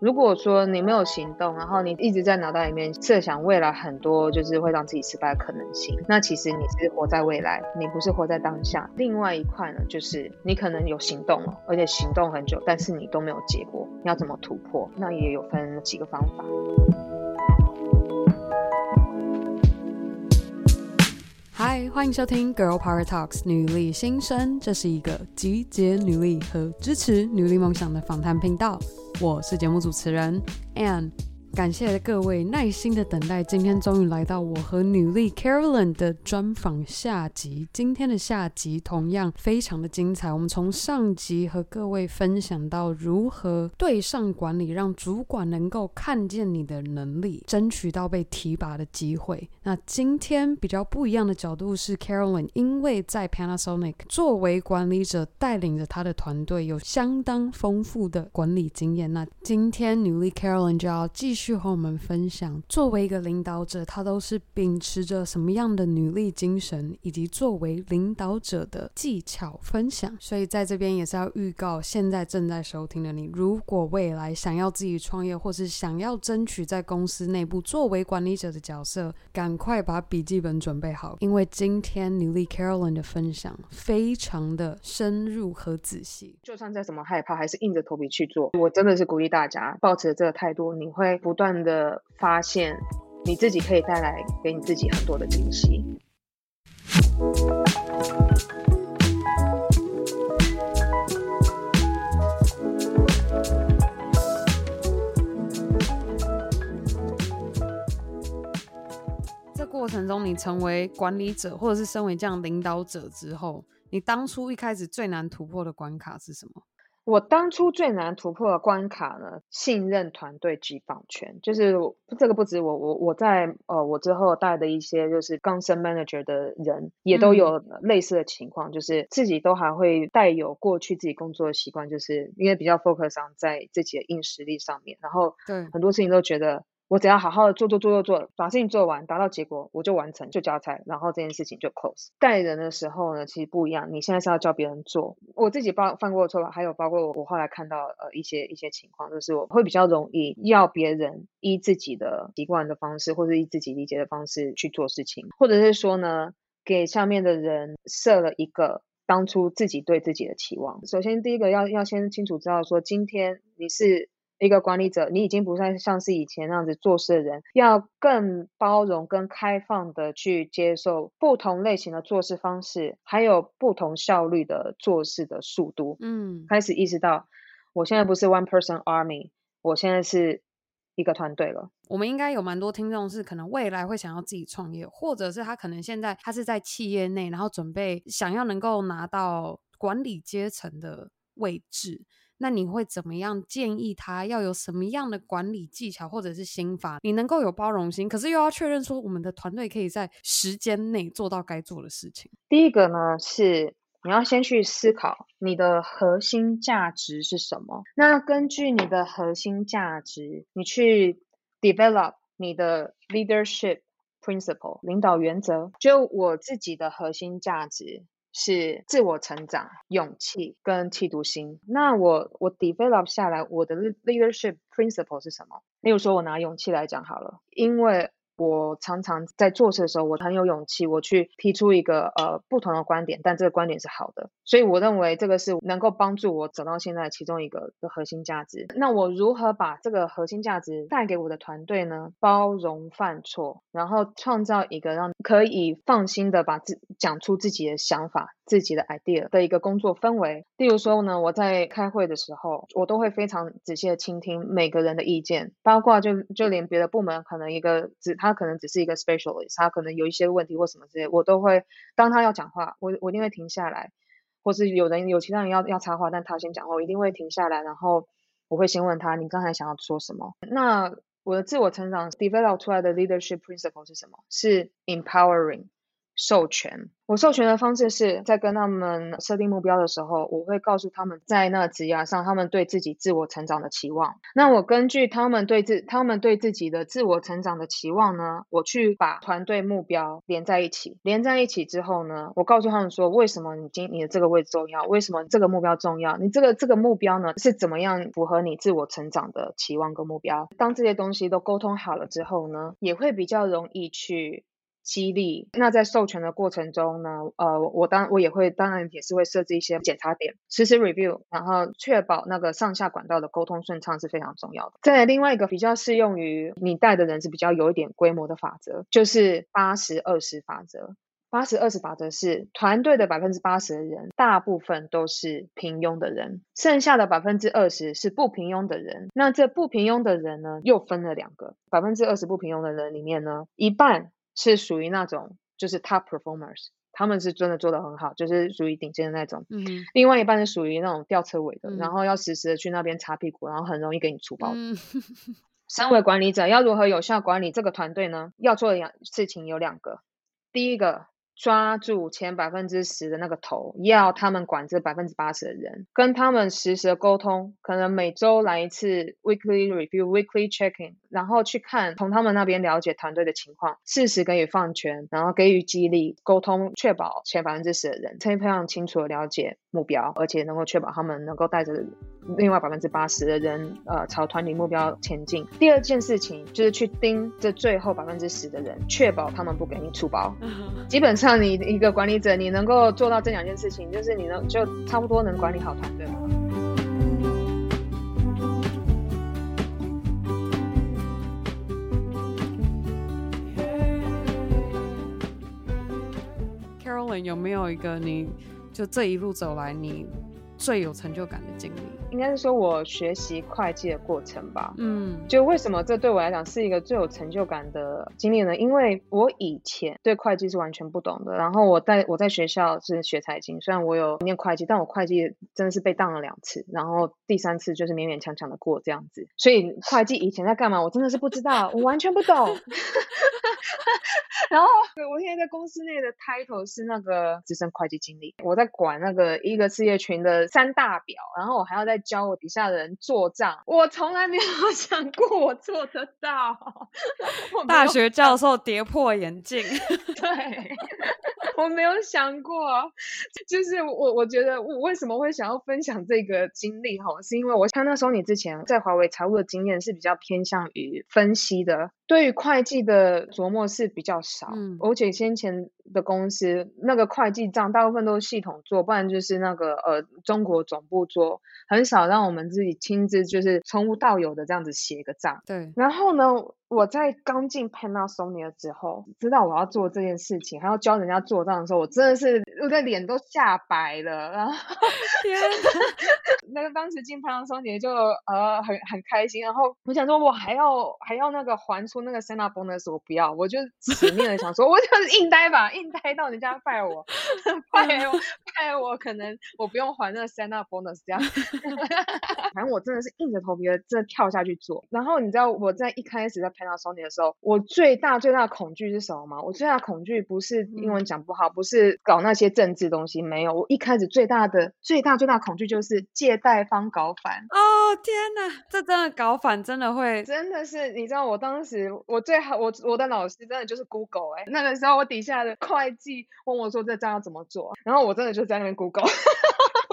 如果说你没有行动，然后你一直在脑袋里面设想未来很多就是会让自己失败的可能性，那其实你是活在未来，你不是活在当下。另外一块呢，就是你可能有行动了，而且行动很久，但是你都没有结果，你要怎么突破？那也有分几个方法。嗨，欢迎收听 Girl Power Talks 女力新生，这是一个集结女力和支持女力梦想的访谈频道。我是节目主持人 Ann。感谢各位耐心的等待，今天终于来到我和女力 Carolyn 的专访下集。今天的下集同样非常的精彩。我们从上集和各位分享到如何对上管理，让主管能够看见你的能力，争取到被提拔的机会。那今天比较不一样的角度是 Carolyn，因为在 Panasonic 作为管理者，带领着他的团队，有相当丰富的管理经验。那今天女力 Carolyn 就要继续。去和我们分享，作为一个领导者，他都是秉持着什么样的努力精神，以及作为领导者的技巧分享。所以在这边也是要预告，现在正在收听的你，如果未来想要自己创业，或是想要争取在公司内部作为管理者的角色，赶快把笔记本准备好，因为今天努力 Carolyn 的分享非常的深入和仔细。就算再怎么害怕，还是硬着头皮去做。我真的是鼓励大家，保持这个态度，你会。不断的发现，你自己可以带来给你自己很多的惊喜。这过程中，你成为管理者，或者是身为这样领导者之后，你当初一开始最难突破的关卡是什么？我当初最难突破的关卡呢，信任团队及放权，就是这个不止我，我我在呃我之后带的一些就是刚升 manager 的人，也都有类似的情况，嗯、就是自己都还会带有过去自己工作的习惯，就是因为比较 focus on 在自己的硬实力上面，然后对很多事情都觉得。我只要好好的做做做做做，把事情做完，达到结果，我就完成，就交差，然后这件事情就 close。带人的时候呢，其实不一样。你现在是要教别人做，我自己包犯过的错吧，还有包括我后来看到呃一些一些情况，就是我会比较容易要别人依自己的习惯的方式，或者依自己理解的方式去做事情，或者是说呢，给下面的人设了一个当初自己对自己的期望。首先第一个要要先清楚知道说，今天你是。一个管理者，你已经不再像是以前那样子做事的人，要更包容、更开放的去接受不同类型的做事方式，还有不同效率的做事的速度。嗯，开始意识到，我现在不是 one person army，我现在是一个团队了。我们应该有蛮多听众是可能未来会想要自己创业，或者是他可能现在他是在企业内，然后准备想要能够拿到管理阶层的位置。那你会怎么样建议他要有什么样的管理技巧或者是心法？你能够有包容心，可是又要确认说我们的团队可以在时间内做到该做的事情。第一个呢是你要先去思考你的核心价值是什么。那根据你的核心价值，你去 develop 你的 leadership principle 领导原则。就我自己的核心价值。是自我成长、勇气跟企图心。那我我 develop 下来，我的 leadership principle 是什么？例如说，我拿勇气来讲好了，因为。我常常在做事的时候，我很有勇气，我去提出一个呃不同的观点，但这个观点是好的，所以我认为这个是能够帮助我走到现在其中一个的核心价值。那我如何把这个核心价值带给我的团队呢？包容犯错，然后创造一个让可以放心的把自讲出自己的想法。自己的 idea 的一个工作氛围，例如说呢，我在开会的时候，我都会非常仔细的倾听每个人的意见，包括就就连别的部门可能一个只他他可能只是一个 specialist，他可能有一些问题或什么之类，我都会当他要讲话，我我一定会停下来，或是有人有其他人要要插话，但他先讲话，我一定会停下来，然后我会先问他，你刚才想要说什么？那我的自我成长 develop 出来的 leadership principle 是什么？是 empowering。授权。我授权的方式是在跟他们设定目标的时候，我会告诉他们在那职涯上他们对自己自我成长的期望。那我根据他们对自他们对自己的自我成长的期望呢，我去把团队目标连在一起。连在一起之后呢，我告诉他们说，为什么你今你的这个位置重要？为什么这个目标重要？你这个这个目标呢是怎么样符合你自我成长的期望跟目标？当这些东西都沟通好了之后呢，也会比较容易去。激励。那在授权的过程中呢，呃，我当我也会，当然也是会设置一些检查点，实时 review，然后确保那个上下管道的沟通顺畅是非常重要的。再另外一个比较适用于你带的人是比较有一点规模的法则，就是八十二十法则。八十二十法则是团队的百分之八十的人，大部分都是平庸的人，剩下的百分之二十是不平庸的人。那这不平庸的人呢，又分了两个，百分之二十不平庸的人里面呢，一半。是属于那种就是 top performers，他们是真的做得很好，就是属于顶尖的那种。嗯，另外一半是属于那种吊车尾的，嗯、然后要时时的去那边擦屁股，然后很容易给你出包。嗯，身为管理者要如何有效管理这个团队呢？要做的两事情有两个，第一个。抓住前百分之十的那个头，要他们管这百分之八十的人，跟他们实时的沟通，可能每周来一次 weekly review、weekly checking，然后去看从他们那边了解团队的情况，适时给予放权，然后给予激励，沟通，确保前百分之十的人可以非常清楚的了解目标，而且能够确保他们能够带着另外百分之八十的人，呃，朝团体目标前进。第二件事情就是去盯这最后百分之十的人，确保他们不给你出包，基本上。你一个管理者，你能够做到这两件事情，就是你能就差不多能管理好团队了。有没有一个你就这一路走来你最有成就感的经历？应该是说，我学习会计的过程吧。嗯，就为什么这对我来讲是一个最有成就感的经历呢？因为我以前对会计是完全不懂的。然后我在我在学校是学财经，虽然我有念会计，但我会计真的是被当了两次，然后第三次就是勉勉强强的过这样子。所以会计以前在干嘛，我真的是不知道，我完全不懂。然后我现在在公司内的 title 是那个资深会计经理，我在管那个一个事业群的三大表，然后我还要再教我底下的人做账，我从来没有 想过我做得到。大学教授跌破眼镜，对，我没有想过，就是我我觉得我为什么会想要分享这个经历哈，是因为我看那时候你之前在华为财务的经验是比较偏向于分析的。对于会计的琢磨是比较少，嗯，而且先前的公司那个会计账大部分都是系统做，不然就是那个呃中国总部做，很少让我们自己亲自就是从无到有的这样子写一个账。对，然后呢，我在刚进 Panasonic 之后，知道我要做这件事情，还要教人家做账的时候，我真的是我的脸都吓白了。然后 天，那个当时进 Panasonic 就呃很很开心，然后我想说我还要还要那个还出。那个 sign up bonus 我不要，我就死命的想说，我就是硬待吧，硬待到人家 fire 我，fire 我，fire 我，可能我不用还那个 stand up bonus 这样。反正我真的是硬着头皮的，真的跳下去做。然后你知道我在一开始在 Panasonic 的时候，我最大最大的恐惧是什么吗？我最大的恐惧不是英文讲不好，不是搞那些政治东西，没有。我一开始最大的最大最大的恐惧就是借贷方搞反。哦天哪，这真的搞反真的会，真的是你知道我当时。我最好，我我的老师真的就是 Google 哎、欸，那个时候我底下的会计问我说这账要怎么做，然后我真的就在那边 Google。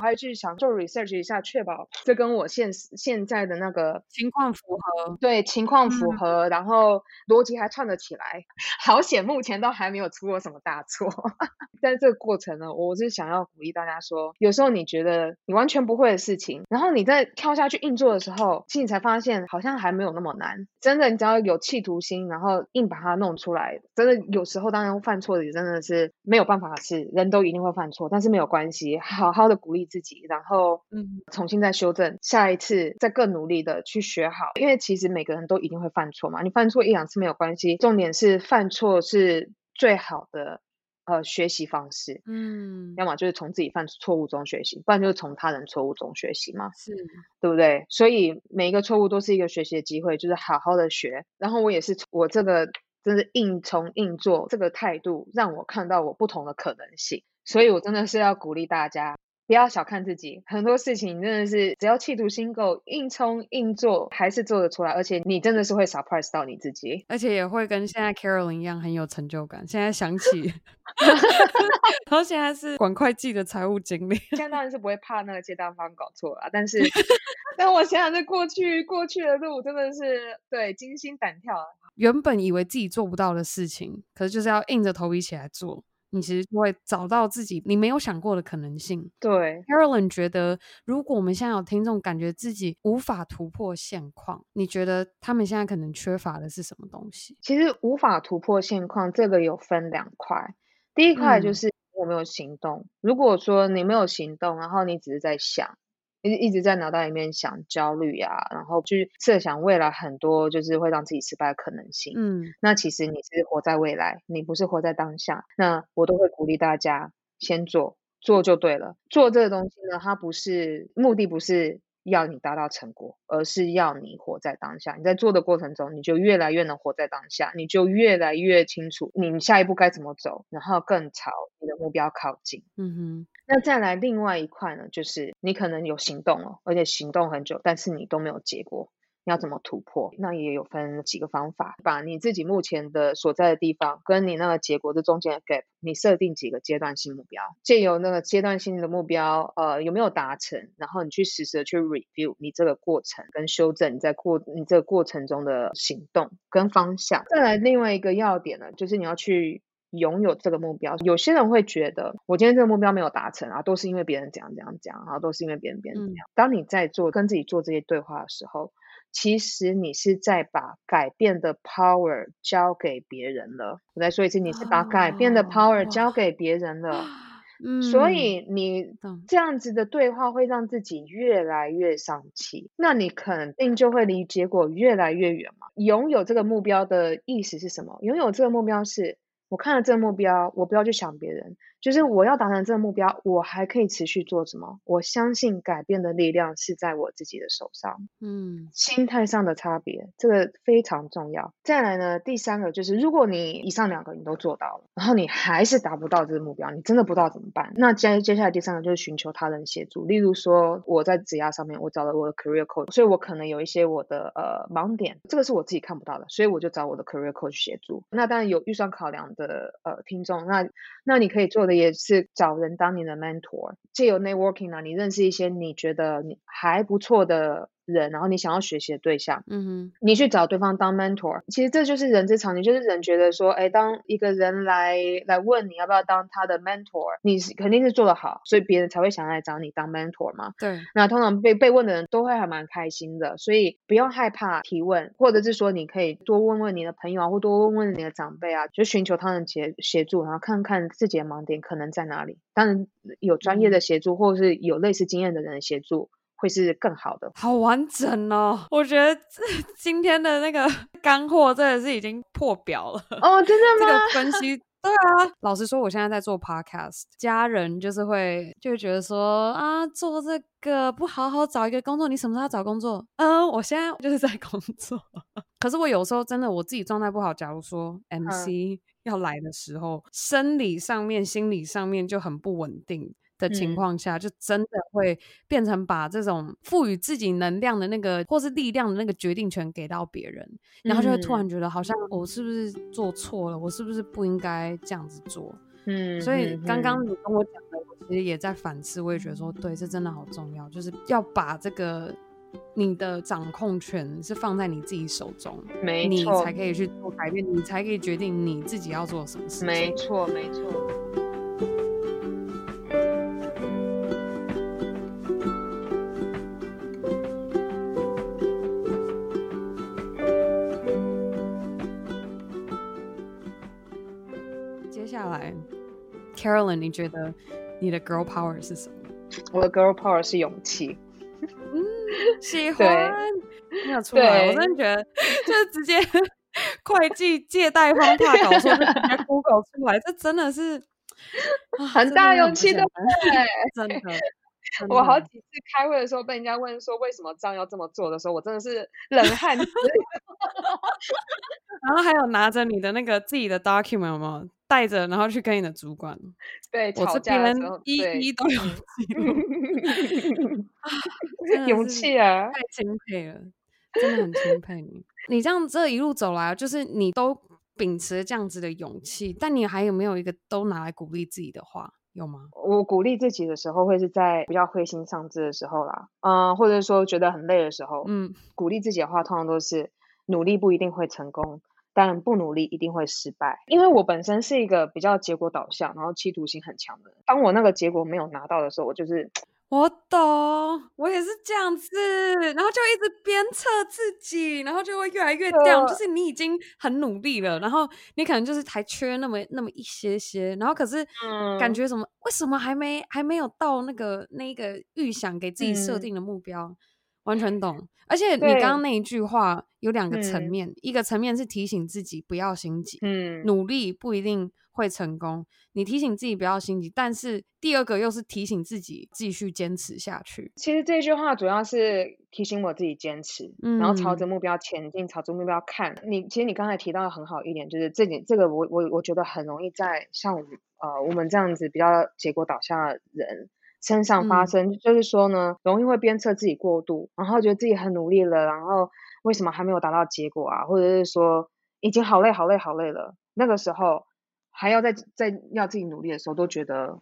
我还去想做 research 一下，确保这跟我现现在的那个情况符合。对，情况符合，嗯、然后逻辑还串得起来。好险，目前都还没有出过什么大错。在这个过程呢，我是想要鼓励大家说，有时候你觉得你完全不会的事情，然后你在跳下去硬做的时候，其实你才发现好像还没有那么难。真的，你只要有企图心，然后硬把它弄出来，真的有时候当然犯错的也真的是没有办法的事，人都一定会犯错，但是没有关系，好好的鼓励。自己，然后嗯，重新再修正，下一次再更努力的去学好，因为其实每个人都一定会犯错嘛，你犯错一两次没有关系，重点是犯错是最好的呃学习方式，嗯，要么就是从自己犯错误中学习，不然就是从他人错误中学习嘛，是，对不对？所以每一个错误都是一个学习的机会，就是好好的学。然后我也是我这个真的硬从硬做这个态度，让我看到我不同的可能性。所以我真的是要鼓励大家。不要小看自己，很多事情真的是只要企图心够，硬冲硬做还是做得出来，而且你真的是会 surprise 到你自己，而且也会跟现在 Carolyn 一样很有成就感。现在想起，然后现在是管会计的财务经理，现在当然是不会怕那个接单方搞错了，但是，但我想想这过去过去的路真的是对惊心胆跳啊。原本以为自己做不到的事情，可是就是要硬着头皮起来做。你其实就会找到自己你没有想过的可能性。对，Carolyn 觉得，如果我们现在有听众感觉自己无法突破现况，你觉得他们现在可能缺乏的是什么东西？其实无法突破现况，这个有分两块。第一块就是我没有行动。嗯。如果说你没有行动，然后你只是在想。一一直在脑袋里面想焦虑呀，然后去设想未来很多就是会让自己失败的可能性。嗯，那其实你是活在未来，你不是活在当下。那我都会鼓励大家先做，做就对了。做这个东西呢，它不是，目的不是。要你达到成果，而是要你活在当下。你在做的过程中，你就越来越能活在当下，你就越来越清楚你下一步该怎么走，然后更朝你的目标靠近。嗯哼。那再来另外一块呢，就是你可能有行动了，而且行动很久，但是你都没有结果。要怎么突破？那也有分几个方法，把你自己目前的所在的地方跟你那个结果的中间的 gap，你设定几个阶段性目标，借由那个阶段性的目标，呃，有没有达成？然后你去实时的去 review 你这个过程跟修正你在过你这个过程中的行动跟方向。再来另外一个要点呢，就是你要去拥有这个目标。有些人会觉得，我今天这个目标没有达成啊，都是因为别人怎样怎样讲，然后都是因为别人别人怎样。当你在做跟自己做这些对话的时候。其实你是在把改变的 power 交给别人了。我再说一次，你是把改变的 power 交给别人了。嗯，所以你这样子的对话会让自己越来越丧气，那你肯定就会离结果越来越远嘛。拥有这个目标的意思是什么？拥有这个目标是。我看了这个目标，我不要去想别人，就是我要达成这个目标，我还可以持续做什么？我相信改变的力量是在我自己的手上。嗯，心态上的差别，这个非常重要。再来呢，第三个就是，如果你以上两个你都做到了，然后你还是达不到这个目标，你真的不知道怎么办？那接接下来第三个就是寻求他人协助。例如说，我在职涯上面，我找了我的 career coach，所以我可能有一些我的呃盲点，这个是我自己看不到的，所以我就找我的 career coach 协助。那当然有预算考量的。的呃听众，那那你可以做也是找人当你的 mentor，借由 networking 啊，你认识一些你觉得你还不错的。人，然后你想要学习的对象，嗯哼，你去找对方当 mentor，其实这就是人之常情，就是人觉得说，哎，当一个人来来问你要不要当他的 mentor，你肯定是做得好，所以别人才会想来找你当 mentor 嘛。对，那通常被被问的人都会还蛮开心的，所以不用害怕提问，或者是说你可以多问问你的朋友啊，或多问问你的长辈啊，就寻求他们协协助，然后看看自己的盲点可能在哪里。当然有专业的协助，或者是有类似经验的人的协助。会是更好的，好完整哦！我觉得 今天的那个 干货真的是已经破表了哦，真的 吗？这个分析，对啊。老实说，我现在在做 podcast，家人就是会就会觉得说啊，做这个不好好找一个工作，你什么时候要找工作？嗯，我现在就是在工作。可是我有时候真的我自己状态不好，假如说 MC 要来的时候，嗯、生理上面、心理上面就很不稳定。的情况下，就真的会变成把这种赋予自己能量的那个，或是力量的那个决定权给到别人，然后就会突然觉得好像我是不是做错了，我是不是不应该这样子做？嗯，所以刚刚你跟我讲的，我其实也在反思，我也觉得说，对，这真的好重要，就是要把这个你的掌控权是放在你自己手中，没错，你才可以去做改变，你才可以决定你自己要做什么事情。没错，没错。，Carolyn，你觉得你的 girl power 是什么？我的 girl power 是勇气。嗯，喜欢，没有出来，我真的觉得，就是直接 会计借贷方怕 搞错，就直接 Google 出来，这真的是很大勇气的，真的。我好几次开会的时候被人家问说为什么这样要这么做的时候，我真的是冷汗。然后还有拿着你的那个自己的 document 有没有带着，然后去跟你的主管。对，我这边一一都有记录。勇气啊，太钦佩了，真的很钦佩你。你这样这一路走来，就是你都秉持这样子的勇气，但你还有没有一个都拿来鼓励自己的话？有吗？我鼓励自己的时候，会是在比较灰心丧志的时候啦，嗯，或者说觉得很累的时候，嗯，鼓励自己的话，通常都是努力不一定会成功，但不努力一定会失败。因为我本身是一个比较结果导向，然后企图心很强的人。当我那个结果没有拿到的时候，我就是。我懂，我也是这样子，然后就一直鞭策自己，然后就会越来越 down。就是你已经很努力了，然后你可能就是还缺那么那么一些些，然后可是感觉什么？嗯、为什么还没还没有到那个那个预想给自己设定的目标？嗯、完全懂。而且你刚刚那一句话有两个层面，一个层面是提醒自己不要心急，嗯，努力不一定会成功。你提醒自己不要心急，但是第二个又是提醒自己继续坚持下去。其实这句话主要是提醒我自己坚持，嗯、然后朝着目标前进，朝着目标看。你其实你刚才提到的很好一点，就是这点，这个我我我觉得很容易在像我呃我们这样子比较结果导向的人身上发生，嗯、就是说呢，容易会鞭策自己过度，然后觉得自己很努力了，然后为什么还没有达到结果啊？或者是说已经好累好累好累了，那个时候。还要再再要自己努力的时候，都觉得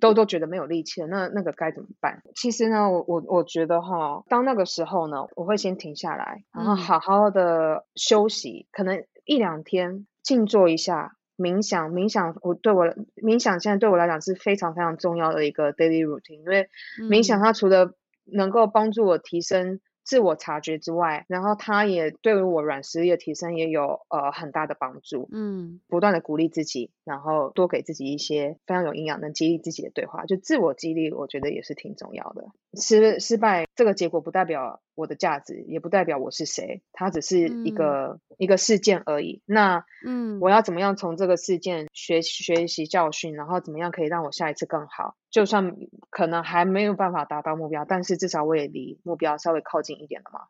都都觉得没有力气了。那那个该怎么办？其实呢，我我我觉得哈，当那个时候呢，我会先停下来，然后好好的休息，嗯、可能一两天静坐一下，冥想冥想。我对我冥想现在对我来讲是非常非常重要的一个 daily routine，因为冥想它除了能够帮助我提升。自我察觉之外，然后他也对于我软实力的提升也有呃很大的帮助。嗯，不断的鼓励自己，然后多给自己一些非常有营养、能激励自己的对话，就自我激励，我觉得也是挺重要的。失失败这个结果不代表我的价值，也不代表我是谁，它只是一个、嗯、一个事件而已。那嗯，我要怎么样从这个事件学学习教训，然后怎么样可以让我下一次更好？就算可能还没有办法达到目标，但是至少我也离目标稍微靠近一点了嘛。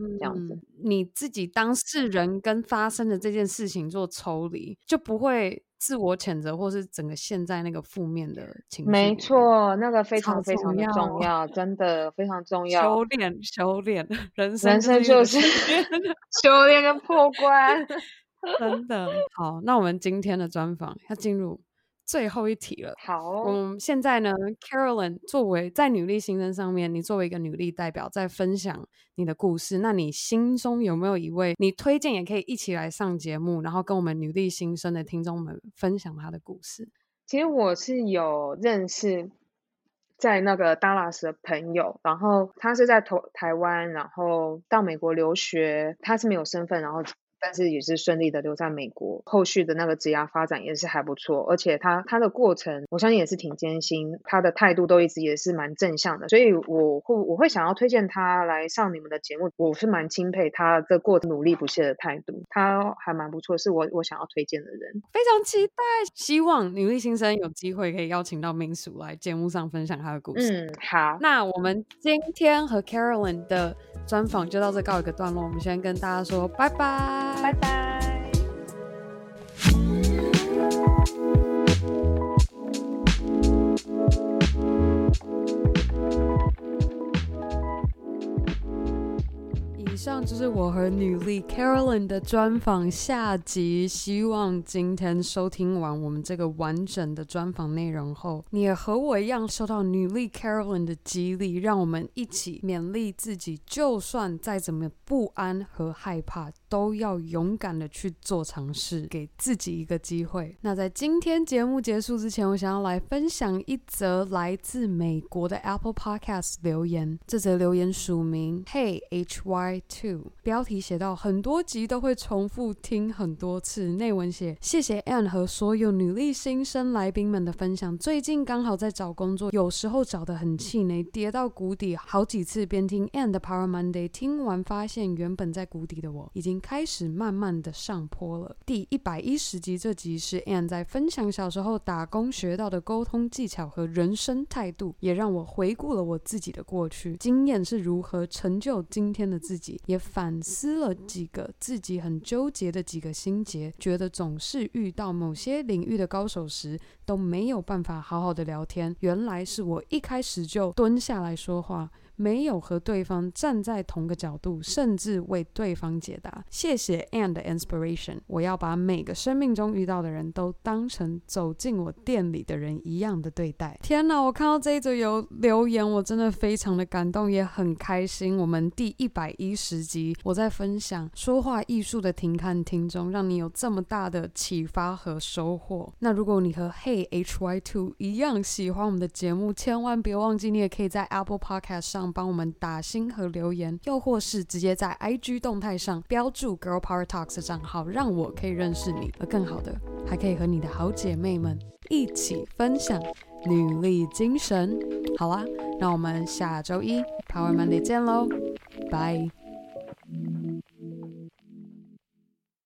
嗯，这样子，你自己当事人跟发生的这件事情做抽离，就不会自我谴责，或是整个现在那个负面的情绪。没错，那个非常非常的重要，真的非常重 要。修炼，修炼，人生人生就是 修炼跟破关，真的。好，那我们今天的专访要进入。最后一题了。好，嗯，现在呢，Carolyn 作为在女力新生上面，你作为一个女力代表，在分享你的故事，那你心中有没有一位你推荐也可以一起来上节目，然后跟我们女力新生的听众们分享她的故事？其实我是有认识在那个 Dallas 的朋友，然后他是在台台湾，然后到美国留学，他是没有身份，然后。但是也是顺利的留在美国，后续的那个职涯发展也是还不错，而且他他的过程，我相信也是挺艰辛，他的态度都一直也是蛮正向的，所以我会我会想要推荐他来上你们的节目，我是蛮钦佩他这过程努力不懈的态度，他还蛮不错，是我我想要推荐的人，非常期待，希望女力新生有机会可以邀请到民俗来节目上分享他的故事。嗯，好，那我们今天和 Carolyn 的专访就到这告一个段落，我们先跟大家说拜拜。拜拜。上就是我和女力 Carolyn 的专访下集。希望今天收听完我们这个完整的专访内容后，你也和我一样受到女力 Carolyn 的激励，让我们一起勉励自己，就算再怎么不安和害怕，都要勇敢的去做尝试，给自己一个机会。那在今天节目结束之前，我想要来分享一则来自美国的 Apple Podcast 留言。这则留言署名 Hey HY。Two 标题写到很多集都会重复听很多次，内文写谢谢 Anne 和所有女力新生来宾们的分享。最近刚好在找工作，有时候找得很气馁，跌到谷底好几次。边听 Anne 的 Power Monday，听完发现原本在谷底的我已经开始慢慢的上坡了。第一百一十集这集是 Anne 在分享小时候打工学到的沟通技巧和人生态度，也让我回顾了我自己的过去经验是如何成就今天的自己。也反思了几个自己很纠结的几个心结，觉得总是遇到某些领域的高手时都没有办法好好的聊天。原来是我一开始就蹲下来说话。没有和对方站在同个角度，甚至为对方解答。谢谢 And inspiration，我要把每个生命中遇到的人都当成走进我店里的人一样的对待。天哪，我看到这一则有留言，我真的非常的感动，也很开心。我们第一百一十集，我在分享说话艺术的停看听中，让你有这么大的启发和收获。那如果你和 Hey HY Two 一样喜欢我们的节目，千万别忘记，你也可以在 Apple Podcast 上帮我们打星和留言，又或是直接在 IG 动态上标注 Girl Power Talks 的账号，让我可以认识你。而更好的，还可以和你的好姐妹们一起分享女力精神。好啦，那我们下周一 Power Monday 见喽，拜。